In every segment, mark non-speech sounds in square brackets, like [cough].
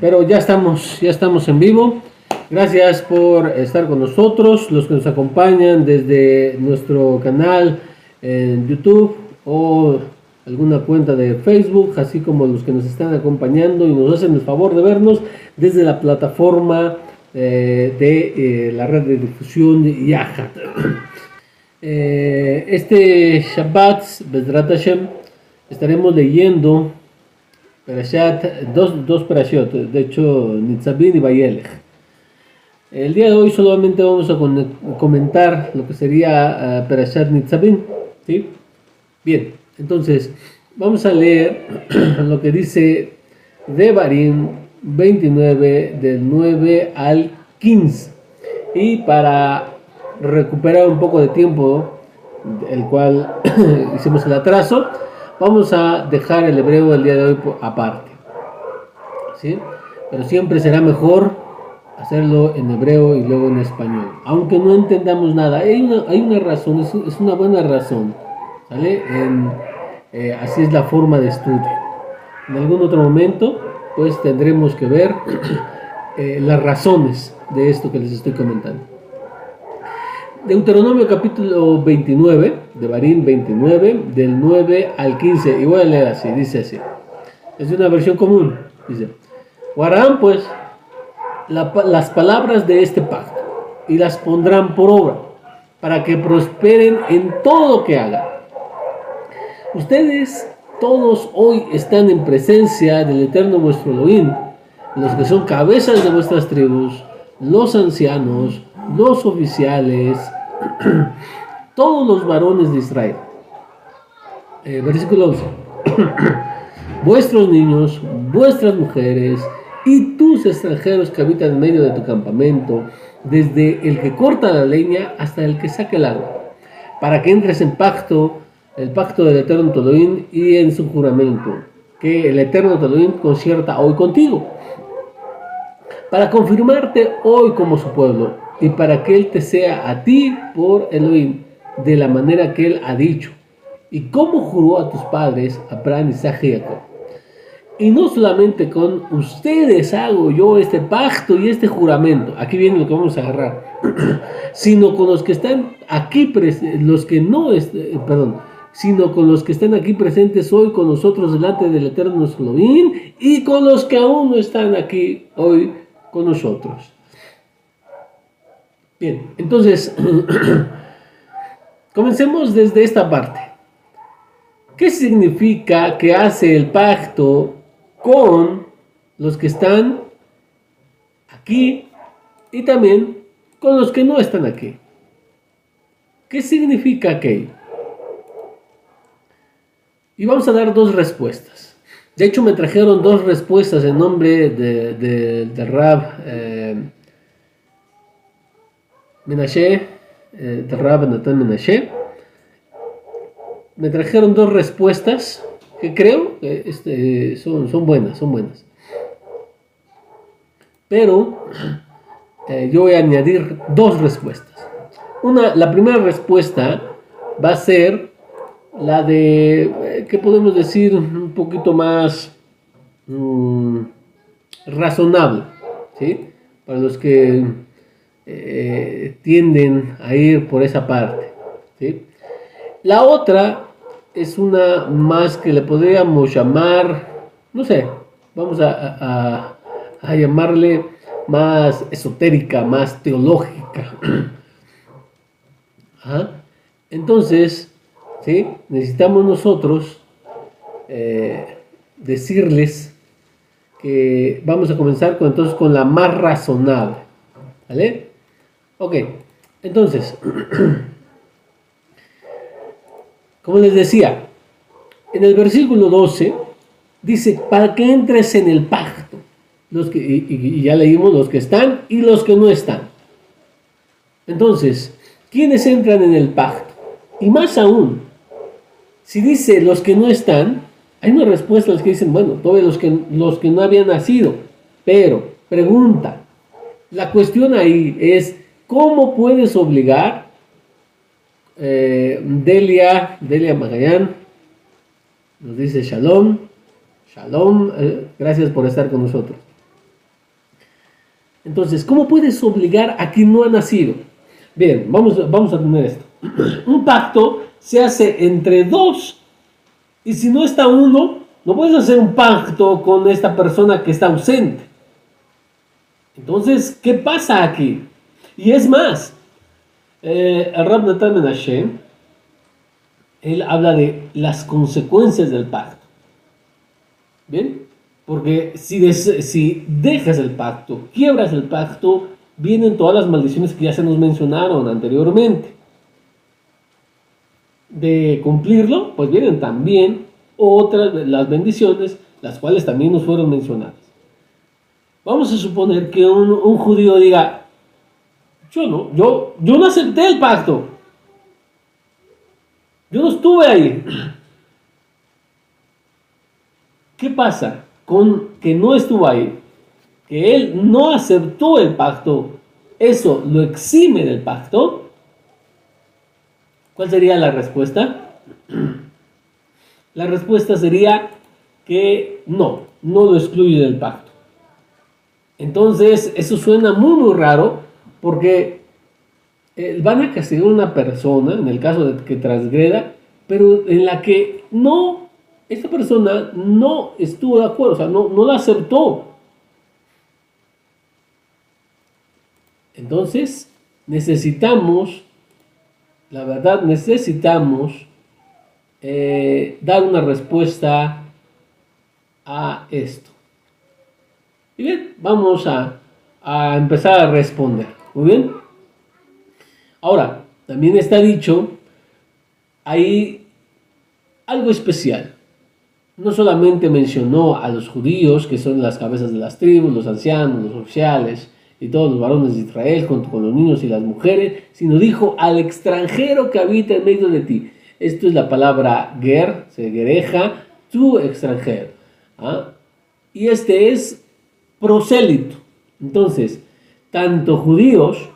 pero ya estamos, ya estamos en vivo. Gracias por estar con nosotros, los que nos acompañan desde nuestro canal en YouTube o alguna cuenta de Facebook, así como los que nos están acompañando y nos hacen el favor de vernos desde la plataforma eh, de eh, la red de difusión Yahat. [clears throat] Eh, este Shabbat, Bezrat Hashem, estaremos leyendo dos, dos Perashot, de hecho, Nitzabin y Bayelech. El día de hoy solamente vamos a comentar lo que sería uh, Perashat Nitzabin. ¿sí? Bien, entonces vamos a leer [clears throat] lo que dice Devarim 29 del 9 al 15. Y para recuperar un poco de tiempo, el cual [clears throat] hicimos el atraso, vamos a dejar el hebreo del día de hoy aparte. ¿sí? Pero siempre será mejor hacerlo en hebreo y luego en español. Aunque no entendamos nada, hay una, hay una razón, es, una buena razón. ¿sale? Eh, así es la forma de estudio. En algún otro momento, pues tendremos que ver [clears throat] eh, las razones de esto que les estoy comentando. Deuteronomio capítulo 29, de Barín 29, del 9 al 15. Y voy a leer así, dice así. Es una versión común. Dice, guardarán pues las palabras de este pacto y las pondrán por obra para que prosperen en todo lo que hagan. Ustedes todos hoy están en presencia del eterno vuestro Elohim, los que son cabezas de vuestras tribus, los ancianos, los oficiales, [clears throat] todos los varones de Israel. Eh, versículo 11. [clears throat] Vuestros niños, vuestras mujeres y tus extranjeros que habitan en medio de tu campamento, desde el que corta la leña hasta el que saca el agua, para que entres en pacto, el pacto del eterno Toloín y en su juramento, que el eterno Toloín concierta hoy contigo, para confirmarte hoy como su pueblo y para que Él te sea a ti por Elohim, de la manera que Él ha dicho, y como juró a tus padres, Abraham, Isaac y Jacob. Y no solamente con ustedes hago yo este pacto y este juramento, aquí viene lo que vamos a agarrar, [clears throat] sino con los que están aquí, los que no, eh, perdón, sino con los que están aquí presentes hoy con nosotros delante del Eterno Elohim y con los que aún no están aquí hoy con nosotros. Bien, entonces, [clears throat] comencemos desde esta parte. ¿Qué significa que hace el pacto con los que están aquí y también con los que no están aquí? ¿Qué significa aquello? Y vamos a dar dos respuestas. De hecho, me trajeron dos respuestas en nombre de, de, Rab. Eh, Menashe, eh, de me trajeron dos respuestas que creo que este, son, son buenas, son buenas. Pero eh, yo voy a añadir dos respuestas. Una, la primera respuesta va a ser la de, eh, ¿qué podemos decir? Un poquito más mm, razonable, ¿sí? Para los que eh, tienden a ir por esa parte. ¿sí? La otra es una más que le podríamos llamar, no sé, vamos a, a, llamarle más esotérica, más teológica. [clears throat] Entonces, ¿sí? necesitamos nosotros eh, decirles que vamos a comenzar con, entonces con la más razonable. ¿Vale? Ok, entonces, [clears throat] como les decía, en el versículo 12 dice, para que entres en el pacto, los que, y, ya leímos los que están y los que no están. Entonces, ¿quiénes entran en el pacto? Y más aún, si dice los que no están, hay una respuesta a los que dicen, bueno, todos los que, los que no habían nacido, pero, pregunta, la cuestión ahí es, ¿Cómo puedes obligar, eh, Delia, Delia Magallán, nos dice Shalom, Shalom, eh, gracias por estar con nosotros. Entonces, ¿cómo puedes obligar a quien no ha nacido? Bien, vamos, vamos a tener esto. [clears throat] Un pacto se hace entre dos. Y si no está uno, no puedes hacer un pacto con esta persona que está ausente. Entonces, ¿qué pasa aquí? Y es más, eh, el Rab Natan Menashe, él habla de las consecuencias del pacto. ¿Bien? Porque si, si dejas el pacto, quiebras el pacto, vienen todas las maldiciones que ya se nos mencionaron anteriormente. De cumplirlo, pues vienen también otras las bendiciones, las cuales también nos fueron mencionadas. Vamos a suponer que un, un judío diga, yo no, yo, yo no acepté el pacto. Yo no estuve ahí. [clears throat] ¿Qué pasa con que no estuvo ahí? Que él no aceptó el pacto. ¿Eso lo exime del pacto? ¿Cuál sería la respuesta? [clears throat] La respuesta sería que no, no lo excluye del pacto. Entonces, eso suena muy, muy raro porque eh, van a castigar una persona, en el caso de que transgreda, pero en la que no, esta persona no estuvo de acuerdo, o sea, no, no la aceptó. Entonces, necesitamos, la verdad, necesitamos eh, dar una respuesta a esto. Y bien, vamos a, a empezar a responder. Muy bien. Ahora, también está dicho, hay algo especial. No solamente mencionó a los judíos, que son las cabezas de las tribus, los ancianos, los oficiales y todos los varones de Israel, junto con los niños y las mujeres, sino dijo al extranjero que habita en medio de ti. Esto es la palabra ger, se gereja, tu extranjero. ¿ah? Y este es prosélito. Entonces, tanto judíos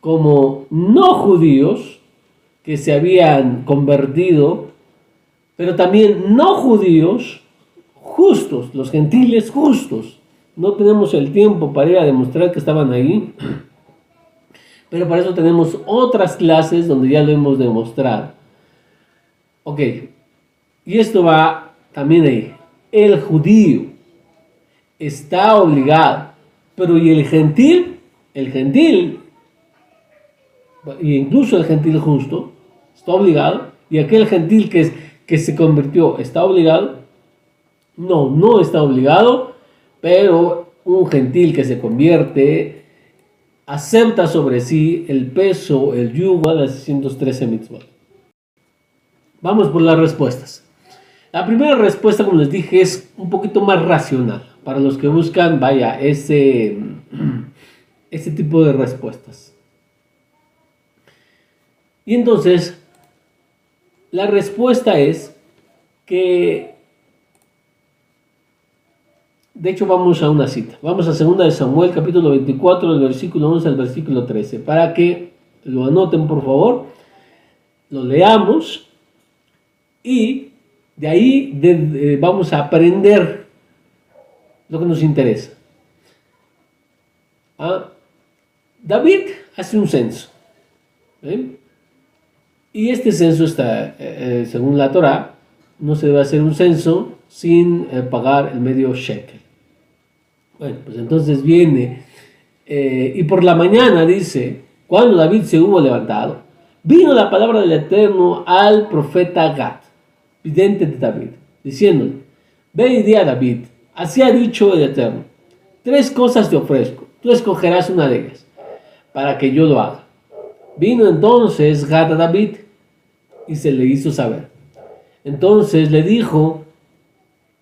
como no judíos que se habían convertido, pero también no judíos justos, los gentiles justos. No tenemos el tiempo para ir a demostrar que estaban ahí, pero para eso tenemos otras clases donde ya lo hemos demostrado. Ok, y esto va también ahí. El judío está obligado, pero ¿y el gentil? El gentil, e incluso el gentil justo, está obligado, y aquel gentil que, es, que se convirtió está obligado, no, no está obligado, pero un gentil que se convierte acepta sobre sí el peso, el yugo de las 613 mitzvot. Vamos por las respuestas. La primera respuesta, como les dije, es un poquito más racional. Para los que buscan, vaya, ese este tipo de respuestas. Y entonces, la respuesta es que, de hecho vamos a una cita, vamos a 2 de Samuel capítulo 24, del versículo 11 al versículo 13, para que lo anoten por favor, lo leamos y de ahí vamos a aprender lo que nos interesa. ¿Ah? David hace un censo. Y este censo está, eh, eh, según la Torah, no se debe hacer un censo sin eh, pagar el medio shekel. Bueno, pues entonces viene, y por la mañana dice, cuando David se hubo levantado, vino la palabra del Eterno al profeta Gad, vidente de David, diciéndole, ve y di a David, así ha dicho el Eterno, tres cosas te ofrezco, tú escogerás una de ellas para que yo lo haga. Vino entonces Gad a David y se le hizo saber. Entonces le dijo,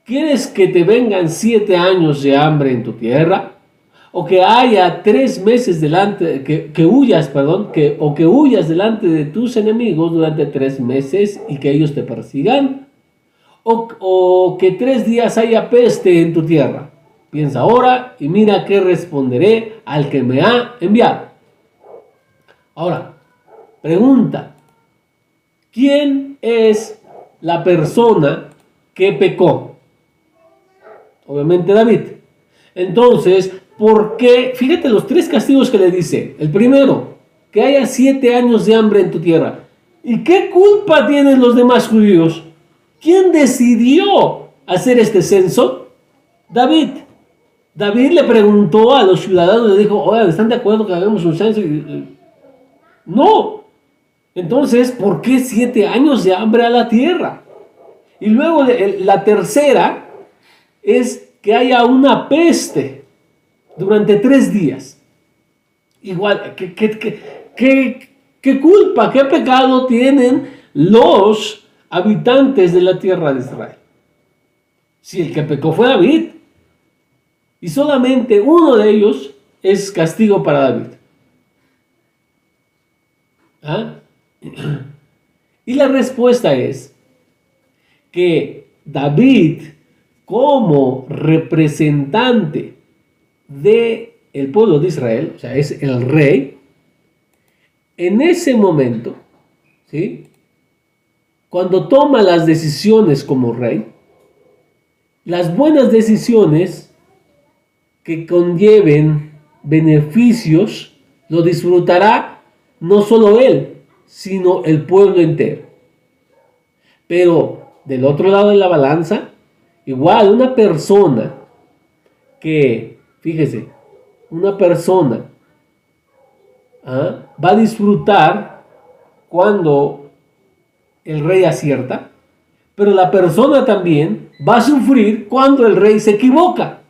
¿quieres que te vengan siete años de hambre en tu tierra? O que haya tres meses delante, que, huyas, perdón, que, o que huyas delante de tus enemigos durante tres meses y que ellos te persigan. O, o que tres días haya peste en tu tierra. Piensa ahora y mira qué responderé al que me ha enviado. Ahora, pregunta, ¿quién es la persona que pecó? Obviamente David. Entonces, porque, fíjate los tres castigos que le dice. El primero, que haya siete años de hambre en tu tierra. ¿Y qué culpa tienen los demás judíos? ¿Quién decidió hacer este censo? David. David le preguntó a los ciudadanos, le dijo, oigan, ¿están de acuerdo que hagamos un censo? No. Entonces, ¿por qué siete años de hambre a la tierra? Y luego la tercera es que haya una peste durante tres días. Igual, ¿qué, qué, qué culpa, qué pecado tienen los habitantes de la tierra de Israel? Si el que pecó fue David, y solamente uno de ellos es castigo para David. ¿Ah? [clears throat] Y la respuesta es que David, como representante del el pueblo de Israel, o sea, es el rey, en ese momento, ¿sí? cuando toma las decisiones como rey, las buenas decisiones que conlleven beneficios, lo disfrutará no solo él, sino el pueblo entero. Pero del otro lado de la balanza, igual una persona que, fíjese, una persona ¿ah? va a disfrutar cuando el rey acierta, pero la persona también va a sufrir cuando el rey se equivoca.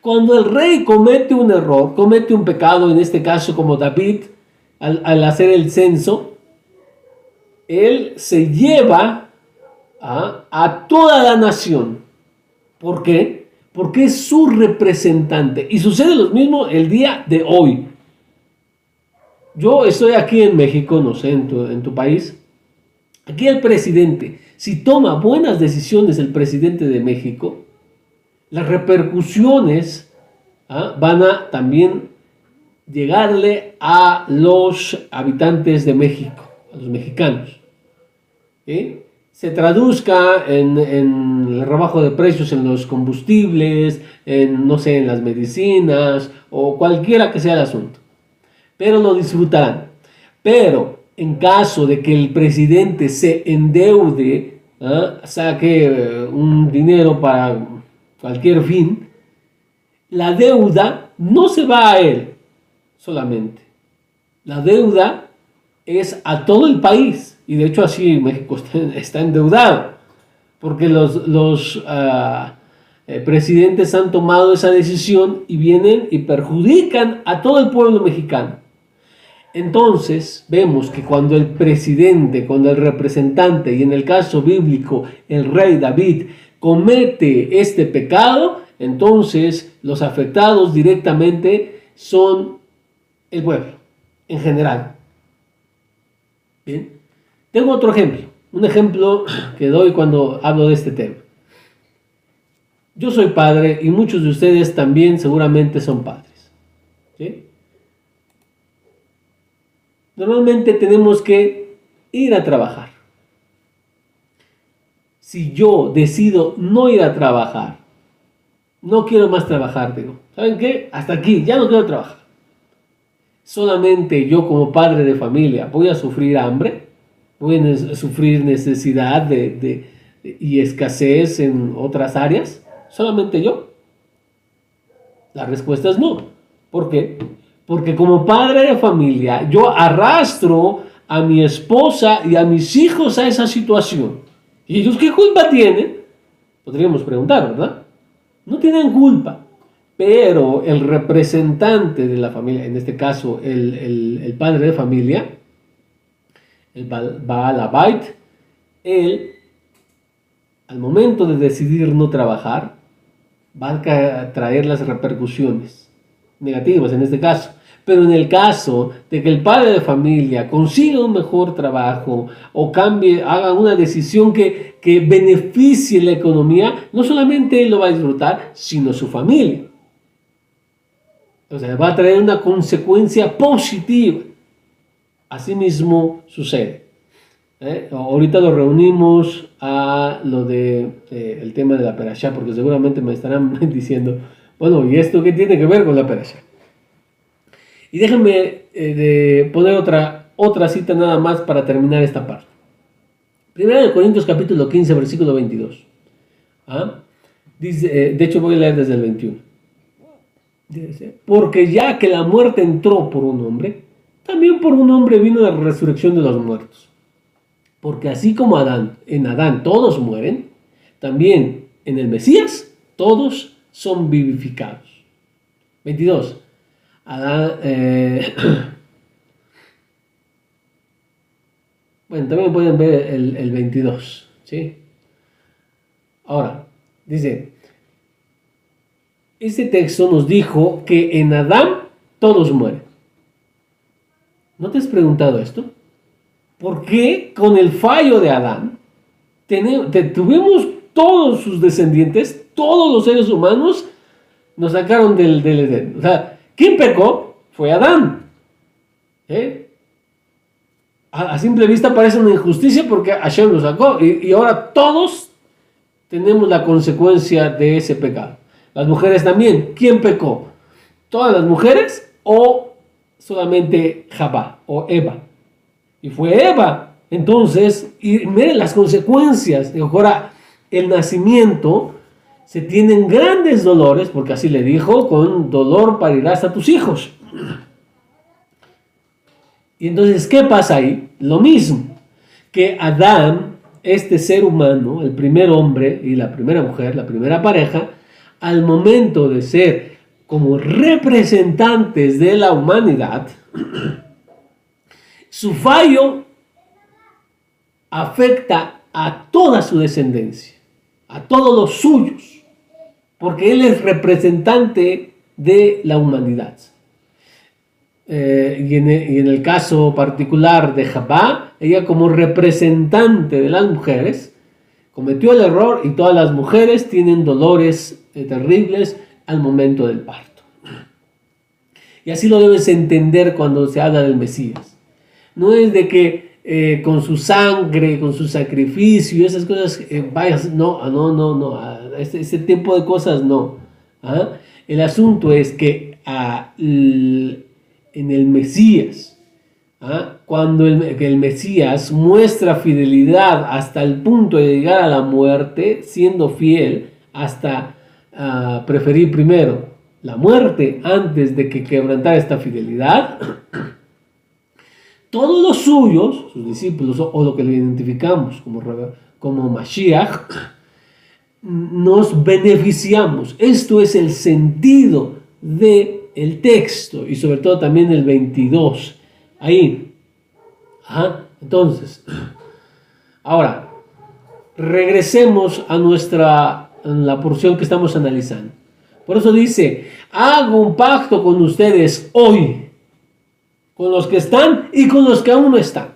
Cuando el rey comete un error, comete un pecado, en este caso como David, al, hacer el censo, él se lleva a, a toda la nación. ¿Por qué? Porque es su representante. Y sucede lo mismo el día de hoy. Yo estoy aquí en México, no sé, en tu, en tu país. Aquí el presidente, si toma buenas decisiones el presidente de México, las repercusiones ¿ah? van a también llegarle a los habitantes de México, a los mexicanos. Se traduzca en, el rebajo de precios en los combustibles, en, no sé, en las medicinas o cualquiera que sea el asunto. Pero lo disfrutarán. Pero en caso de que el presidente se endeude, ¿ah? saque eh, un dinero para cualquier fin, la deuda no se va a él solamente. La deuda es a todo el país. Y de hecho así México está, endeudado. Porque los, los ah, eh, presidentes han tomado esa decisión y vienen y perjudican a todo el pueblo mexicano. Entonces vemos que cuando el presidente, cuando el representante y en el caso bíblico el rey David comete este pecado, entonces los afectados directamente son el pueblo en general. Bien, tengo otro ejemplo, un ejemplo que doy cuando hablo de este tema. Yo soy padre y muchos de ustedes también seguramente son padres. Normalmente tenemos que ir a trabajar si yo decido no ir a trabajar, no quiero más trabajar, digo, ¿saben qué? Hasta aquí, ya no quiero trabajar. Solamente yo como padre de familia voy a sufrir hambre, voy a sufrir necesidad de, y escasez en otras áreas, solamente yo. La respuesta es no. ¿Por qué? Porque como padre de familia yo arrastro a mi esposa y a mis hijos a esa situación. ¿Y ellos qué culpa tienen? Podríamos preguntar, ¿verdad? No tienen culpa. Pero el representante de la familia, en este caso el, padre de familia, el Baal Bait, él, al momento de decidir no trabajar, va a traer las repercusiones negativas en este caso. Pero en el caso de que el padre de familia consiga un mejor trabajo o cambie, haga una decisión que, que beneficie la economía, no solamente él lo va a disfrutar, sino su familia. Sea, va a traer una consecuencia positiva. Asimismo sucede. ¿eh? Ahorita lo reunimos a lo de eh, tema de la perashá, porque seguramente me estarán [laughs] diciendo, Bueno, ¿y esto qué tiene que ver con la pereza? Y déjenme eh, poner otra, otra cita nada más para terminar esta parte. Primera de Corintios capítulo 15, versículo 22. ¿Ah? Dice, de hecho voy a leer desde el 21. Porque ya que la muerte entró por un hombre, también por un hombre vino la resurrección de los muertos. Porque así como Adán, en Adán todos mueren, también en el Mesías todos son vivificados. 22. Adán, eh, [coughs] bueno, también pueden ver el, el 22. ¿sí? Ahora, dice, este texto nos dijo que en Adán todos mueren. ¿No te has preguntado esto? ¿Por qué con el fallo de Adán tuvimos todos sus descendientes, todos los seres humanos, nos sacaron del, del Edén? O sea, ¿quién pecó? Fue Adán. ¿Eh? A, simple vista parece una injusticia porque Hashem lo sacó y, y ahora todos tenemos la consecuencia de ese pecado. Las mujeres también. ¿Quién pecó? ¿Todas las mujeres o solamente Jabá o Eva. Y fue Eva. Entonces, y miren las consecuencias. Ahora, el nacimiento se tienen grandes dolores, porque así le dijo, con dolor parirás a tus hijos. Y entonces, ¿qué pasa ahí? Lo mismo, que Adán, este ser humano, el primer hombre y la primera mujer, la primera pareja, al momento de ser como representantes de la humanidad, [clears throat] su fallo afecta a toda su descendencia, a todos los suyos, porque él es representante de la humanidad. Eh, y, en el, y, en el, caso particular de Jabá, ella como representante de las mujeres, cometió el error y todas las mujeres tienen dolores eh, terribles al momento del parto. Y así lo debes entender cuando se habla del Mesías. No es de que eh, con su sangre, con su sacrificio, esas cosas, eh, vayas, no, ah, no, no, no, ah, ese, ese, tipo de cosas no. ¿ah? El asunto es que en el Mesías, cuando el, el, Mesías muestra fidelidad hasta el punto de llegar a la muerte, siendo fiel hasta preferir primero la muerte antes de que quebrantara esta fidelidad, [clears throat] todos los suyos, sus discípulos o, lo que le identificamos como, como Mashiach, [clears throat] nos beneficiamos. Esto es el sentido del el texto y sobre todo también el 22. Ahí. Entonces, ahora, regresemos a nuestra la porción que estamos analizando. Por eso dice, hago un pacto con ustedes hoy, con los que están y con los que aún no están.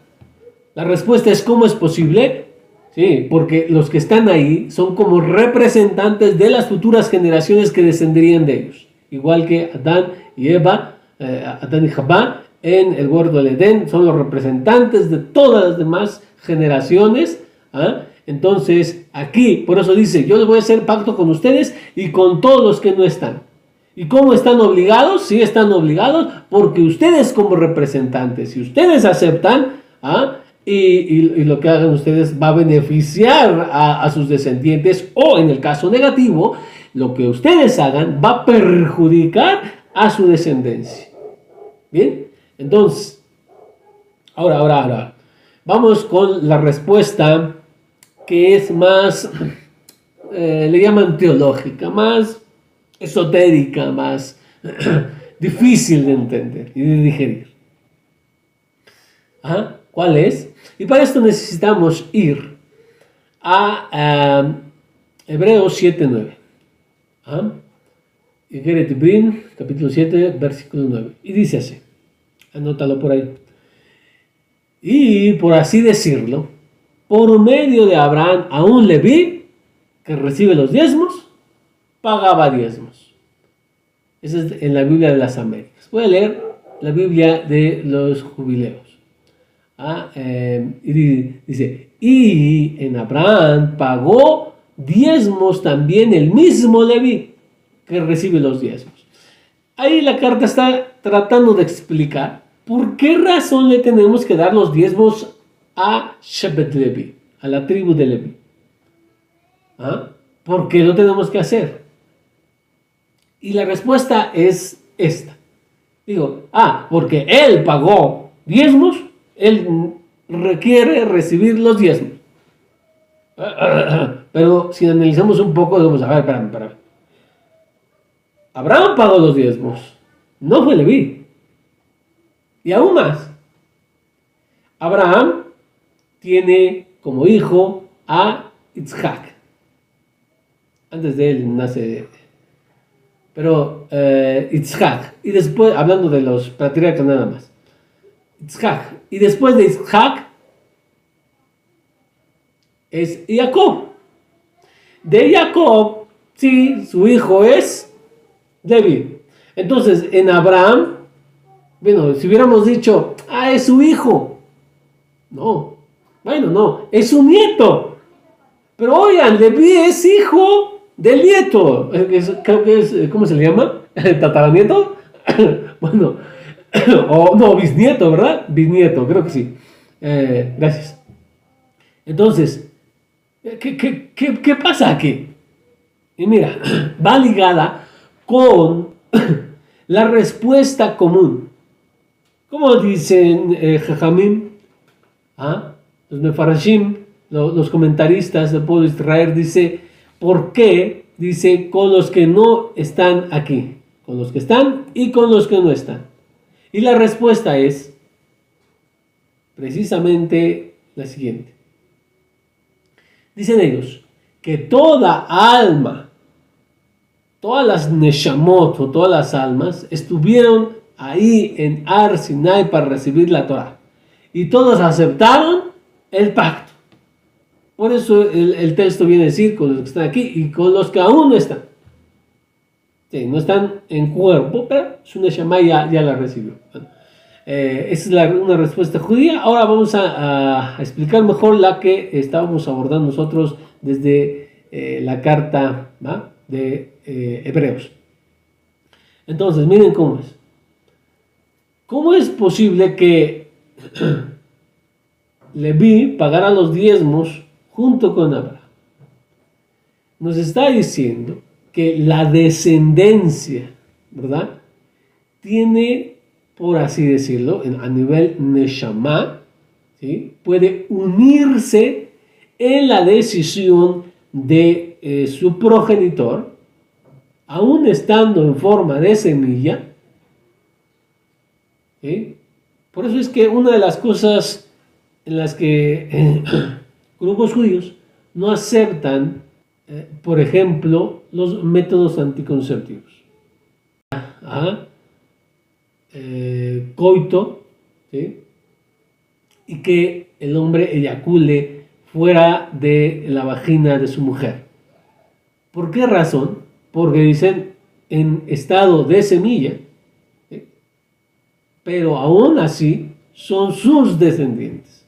La respuesta es ¿cómo es posible? Sí, porque los que están ahí son como representantes de las futuras generaciones que descenderían de ellos. Igual que Adán y Eva, eh, Adán y Jabá en el huerto del Edén, son los representantes de todas las demás generaciones. ¿ah? Entonces, aquí, por eso dice, yo les voy a hacer pacto con ustedes y con todos los que no están. ¿Y cómo están obligados? Sí están obligados porque ustedes como representantes, si ustedes aceptan, ¿ah? y, lo que hagan ustedes va a beneficiar a, a sus descendientes o en el caso negativo, lo que ustedes hagan va a perjudicar a su descendencia. Bien, entonces, ahora, ahora, ahora, vamos con la respuesta que es más, [clears throat] eh, le llaman teológica, más esotérica, más [clears throat] difícil de entender y de digerir. ¿Cuál es? Y para esto necesitamos ir a um, Hebreos 7.9. ¿Ah? capítulo 7, versículo 9. Y dice así, anótalo por ahí. Y por así decirlo, por medio de Abraham a un Leví que recibe los diezmos, pagaba diezmos. Eso es en la Biblia de las Américas. Voy a leer la Biblia de los jubileos. Ah, eh, y dice, y en Abraham pagó diezmos también el mismo Leví que recibe los diezmos. Ahí la carta está tratando de explicar por qué razón le tenemos que dar los diezmos a Shebet Levi, a la tribu de Levi. ¿Ah? ¿Por qué lo tenemos que hacer? Y la respuesta es esta. Digo, ah, porque él pagó diezmos, él requiere recibir los diezmos. [coughs] Pero si analizamos un poco, vamos a ver, espérame, espérame. Abraham pagó los diezmos, no fue Leví. Y aún más, Abraham tiene como hijo a Isaac. Antes de él nace, pero eh, Y después, hablando de los patriarcas nada más. Isaac. Y después de Isaac es Jacob. De Jacob, sí, su hijo es David. Entonces, en Abraham, bueno, si hubiéramos dicho, ah, es su hijo. No, bueno, no, es su nieto. Pero oigan, Levi es hijo del nieto. que es, ¿cómo se le llama? [laughs] ¿Tataranieto? [coughs] bueno, [coughs] o no, bisnieto, ¿verdad? Bisnieto, creo que sí. Eh, gracias. Entonces, ¿qué, pasa aquí? Y mira, [coughs] va ligada con la respuesta común. Como dicen eh, ¿ah? los Mefarashim, los, comentaristas del pueblo de Israel, dice, ¿por qué? Dice, con los que no están aquí, con los que están y con los que no están. Y la respuesta es precisamente la siguiente. Dicen ellos que toda alma, todas las Neshamot o todas las almas estuvieron ahí en Ar Sinai para recibir la Torah. Y todos aceptaron el pacto. Por eso el, texto viene a decir con los que están aquí y con los que aún no están. no están en cuerpo, pero su Neshama ya, la recibió. Eh, esa es una respuesta judía. Ahora vamos a, explicar mejor la que estábamos abordando nosotros desde eh, la carta de eh, Hebreos. Entonces, miren cómo es. ¿Cómo es posible que [clears throat] Leví pagara los diezmos junto con Abraham? Nos está diciendo que la descendencia, ¿verdad? Tiene por así decirlo, a nivel Neshama, ¿sí? puede unirse en la decisión de eh, su progenitor, aún estando en forma de semilla. Por eso es que una de las cosas en las que eh, [clears throat] grupos judíos no aceptan, eh, por ejemplo, los métodos anticonceptivos. Eh, coito, y que el hombre eyacule fuera de la vagina de su mujer. ¿Por qué razón? Porque dicen en estado de semilla, pero aún así son sus descendientes.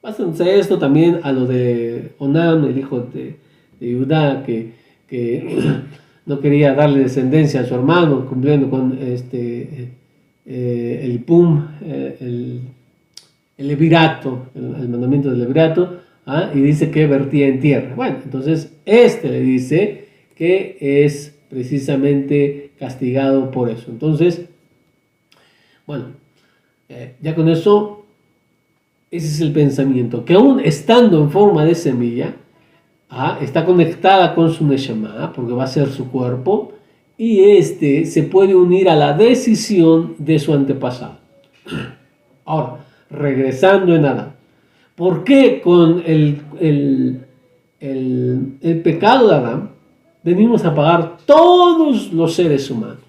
Pásense esto también a lo de Onam, el hijo de, de Judá, que, que [coughs] no quería darle descendencia a su hermano, cumpliendo con este eh, el pum, eh, el, el levirato, el, mandamiento del levirato, ¿ah? y dice que vertía en tierra. Bueno, entonces este le dice que es precisamente castigado por eso. Entonces, bueno, eh, ya con eso, ese es el pensamiento, que aún estando en forma de semilla, ¿ah? está conectada con su Neshama, porque va a ser su cuerpo, y este se puede unir a la decisión de su antepasado. [clears throat] Ahora, regresando en Adán, ¿por qué con el, el, pecado de Adán venimos a pagar todos los seres humanos?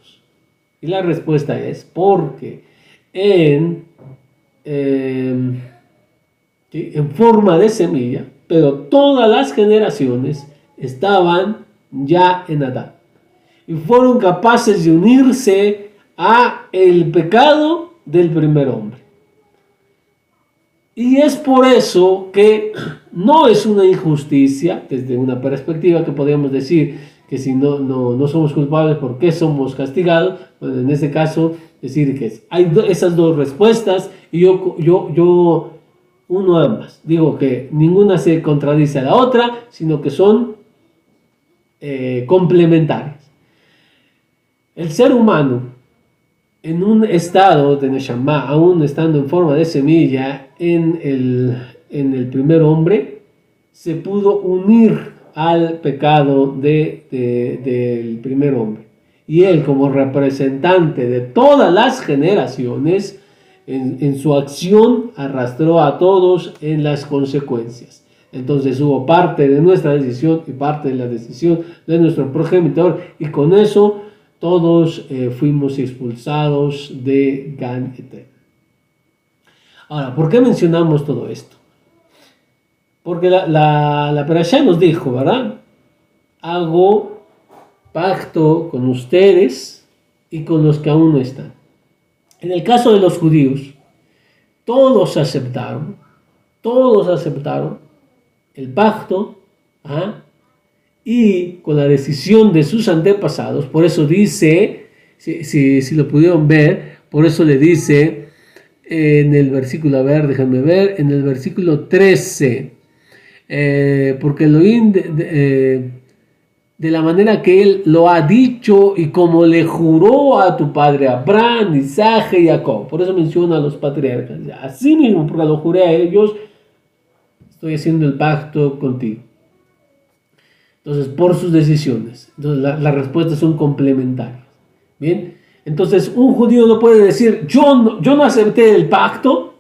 Y la respuesta es porque en, em, en forma de semilla, pero todas las generaciones estaban ya en Adán y fueron capaces de unirse a el pecado del primer hombre. Y es por eso que no es una injusticia, desde una perspectiva que podríamos decir que si no, no, no somos culpables, ¿por qué somos castigados? En este caso, decir que hay esas dos respuestas y yo, yo, yo uno ambas. Digo que ninguna se contradice a la otra, sino que son eh, complementarias. El ser humano, en un estado de Neshama, aún estando en forma de semilla, en el, en el primer hombre, se pudo unir al pecado de, del primer hombre. Y él como representante de todas las generaciones, en, su acción arrastró a todos en las consecuencias. Entonces hubo parte de nuestra decisión y parte de la decisión de nuestro progenitor y con eso todos eh, fuimos expulsados de Gan Ahora, ¿por qué mencionamos todo esto? Porque la, la, la nos dijo, ¿verdad? Hago pacto con ustedes y con los que aún no están. En el caso de los judíos, todos aceptaron, todos aceptaron el pacto ¿ah? y con la decisión de sus antepasados, por eso dice, si, si, si lo pudieron ver, por eso le dice en el versículo, a ver, déjenme ver, en el versículo 13, eh, porque Elohim de, eh, de, la manera que él lo ha dicho y como le juró a tu padre Abraham, Isaac y Jacob. Por eso menciona a los patriarcas. Así mismo, porque lo juré a ellos, estoy haciendo el pacto contigo. Entonces, por sus decisiones. Las respuestas son complementarias. Bien. Entonces, un judío no puede decir, yo no acepté el pacto,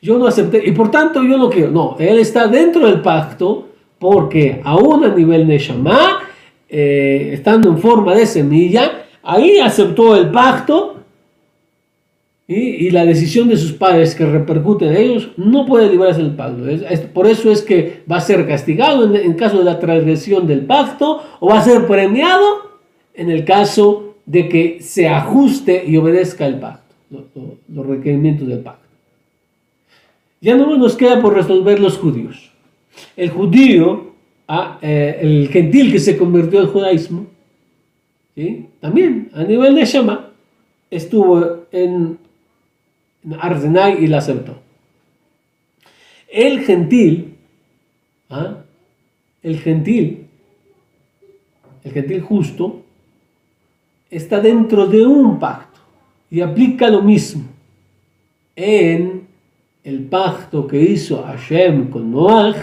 yo no acepté y por tanto yo no quiero. No, él está dentro del pacto porque aún a nivel Neshama, eh, estando en forma de semilla, ahí aceptó el pacto y, la decisión de sus padres que repercute en ellos no puede librarse del pacto. por eso es que va a ser castigado en, caso de la transgresión del pacto o va a ser premiado en el caso de que se ajuste y obedezca el pacto, los requerimientos del pacto. Ya no nos queda por resolver los judíos. El judío, ah, eh, el gentil que se convirtió al judaísmo, también a nivel de Shema, estuvo en, Arzenai y la aceptó. El gentil, ¿ah? el gentil, el gentil justo, está dentro de un pacto y aplica lo mismo en el pacto que hizo Hashem con Noah,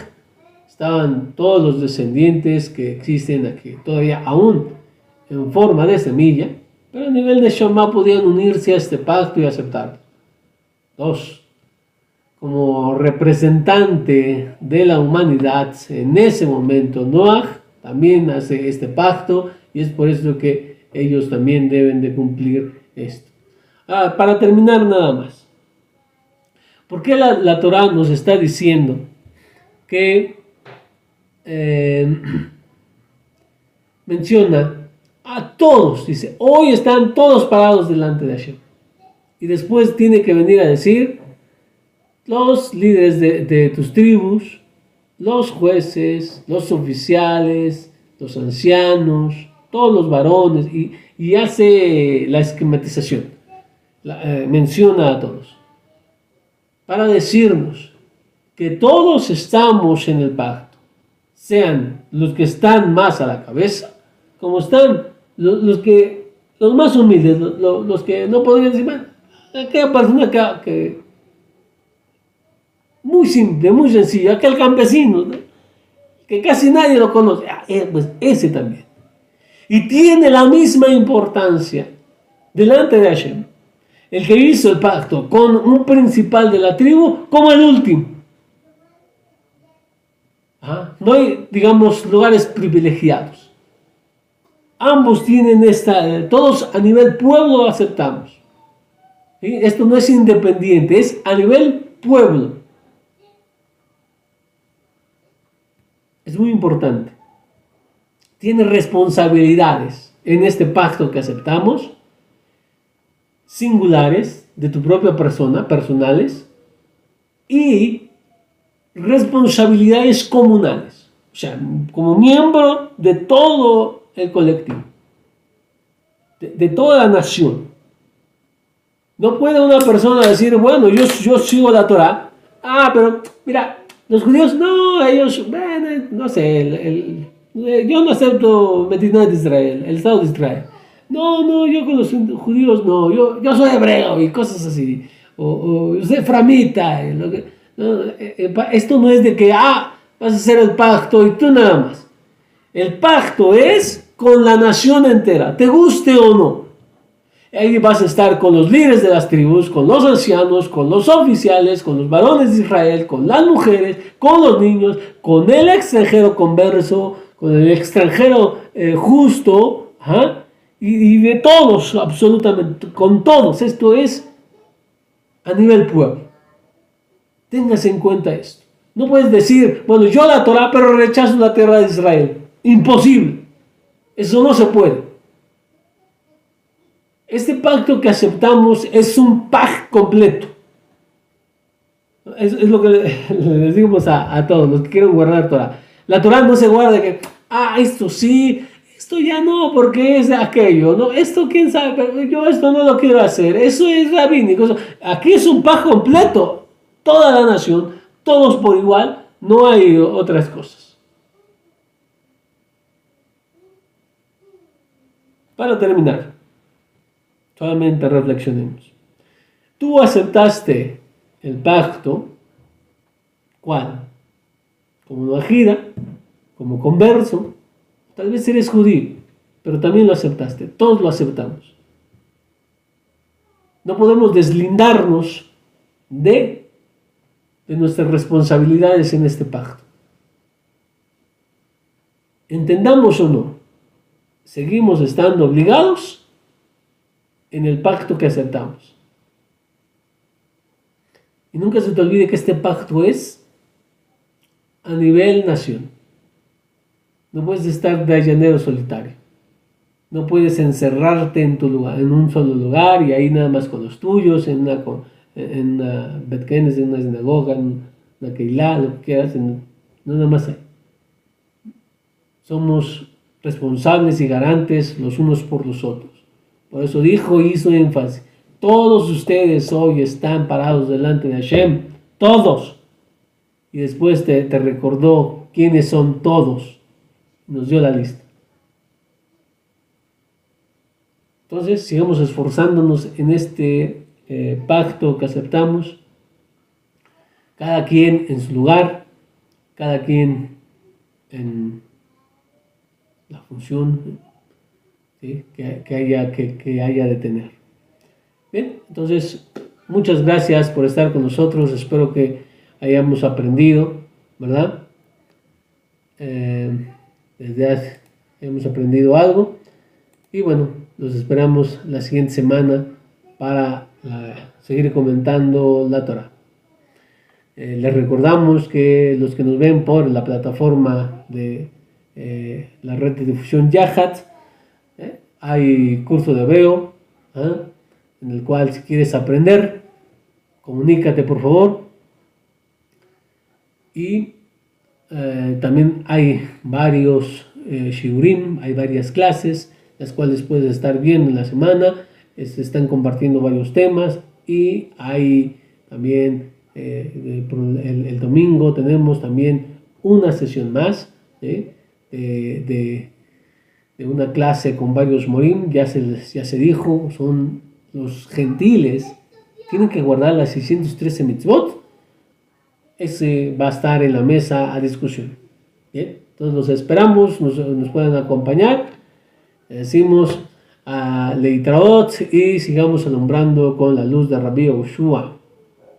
estaban todos los descendientes que existen aquí, todavía aún en forma de semilla, pero a nivel de Shema podían unirse a este pacto y aceptarlo. Dos, como representante de la humanidad en ese momento, Noah también hace este pacto y es por eso que ellos también deben de cumplir esto. Ah, para terminar nada más. ¿Por qué la, la Torah nos está diciendo que eh, [clears throat] menciona a todos? Dice, hoy están todos parados delante de Hashem. Y después tiene que venir a decir, los líderes de, tus tribus, los jueces, los oficiales, los ancianos, todos los varones, y, hace la esquematización, eh, menciona a todos para decirnos que todos estamos en el pacto, sean los que están más a la cabeza, como están los, que, los más humildes, los, que no podrían decir, aquella persona que, muy simple, muy sencillo, aquel campesino, que casi nadie lo conoce, ah, eh, pues ese también. Y tiene la misma importancia delante de Hashem el que hizo el pacto con un principal de la tribu como el último. ¿Ah? No hay, digamos, lugares privilegiados. Ambos tienen esta, todos a nivel pueblo aceptamos. Esto no es independiente, es a nivel pueblo. Es muy importante. Tiene responsabilidades en este pacto que aceptamos singulares de tu propia persona, personales, y responsabilidades comunales. O sea, como miembro de todo el colectivo, de, toda la nación. No puede una persona decir, bueno, yo, yo sigo la Torah. Ah, pero mira, los judíos no, ellos, no sé, el, yo no acepto Medina de Israel, el Estado de Israel. No, no, yo con los judíos no, yo, yo soy hebreo y cosas así. O, o soy framita. Lo que, eh, eh, esto no es de que, ah, vas a hacer el pacto y tú nada más. El pacto es con la nación entera, te guste o no. Ahí vas a estar con los líderes de las tribus, con los ancianos, con los oficiales, con los varones de Israel, con las mujeres, con los niños, con el extranjero converso, con el extranjero eh, justo, y, de todos, absolutamente, con todos. Esto es a nivel pueblo. Tengas en cuenta esto. No puedes decir, bueno, yo la Torah, pero rechazo la tierra de Israel. Imposible. Eso no se puede. Este pacto que aceptamos es un pacto completo. Es, lo que les [laughs] digo a, a, todos los que quieren guardar la Torah. La Torah no se guarda que, ah, esto sí, esto ya no, porque es aquello, no, esto quién sabe, pero yo esto no lo quiero hacer, eso es rabínico. Aquí es un pacto completo, toda la nación, todos por igual, no hay otras cosas. Para terminar, solamente reflexionemos. Tú aceptaste el pacto, ¿cuál? Como una gira, como converso, tal vez eres judío, pero también lo aceptaste, todos lo aceptamos. No podemos deslindarnos de de nuestras responsabilidades en este pacto. Entendamos o no, seguimos estando obligados en el pacto que aceptamos. Y nunca se te olvide que este pacto es a nivel nación. No puedes estar de allanero solitario. No puedes encerrarte en tu lugar, en un solo lugar y ahí nada más con los tuyos, en una en una Betkenes, en una sinagoga, en una Keilah, lo que quieras, no nada más hay. Somos responsables y garantes los unos por los otros. Por eso dijo y hizo énfasis. Todos ustedes hoy están parados delante de Hashem. Todos. Y después te, te recordó quiénes son todos. Nos dio la lista. Entonces, sigamos esforzándonos en este eh, pacto que aceptamos, cada quien en su lugar, cada quien en la función que, haya, que, haya de tener. Bien, entonces, muchas gracias por estar con nosotros, espero que hayamos aprendido, ¿verdad? Eh, desde hace, hemos aprendido algo y bueno, los esperamos la siguiente semana para seguir comentando la Torah. Eh, les recordamos que los que nos ven por la plataforma de eh, la red de difusión Yahat, eh, hay curso de hebreo, en el cual si quieres aprender, comunícate por favor. Y también hay varios shiurim, hay varias clases, las cuales puedes estar viendo en la semana se están compartiendo varios temas y hay también eh, el, domingo tenemos también una sesión más de, de, una clase con varios morim, ya se, ya se dijo, son los gentiles, tienen que guardar las 613 mitzvot, ese va a estar en la mesa a discusión. Bien, entonces los esperamos, nos, pueden acompañar, decimos a Leitraot y sigamos alumbrando con la luz de Rabbi Ushua.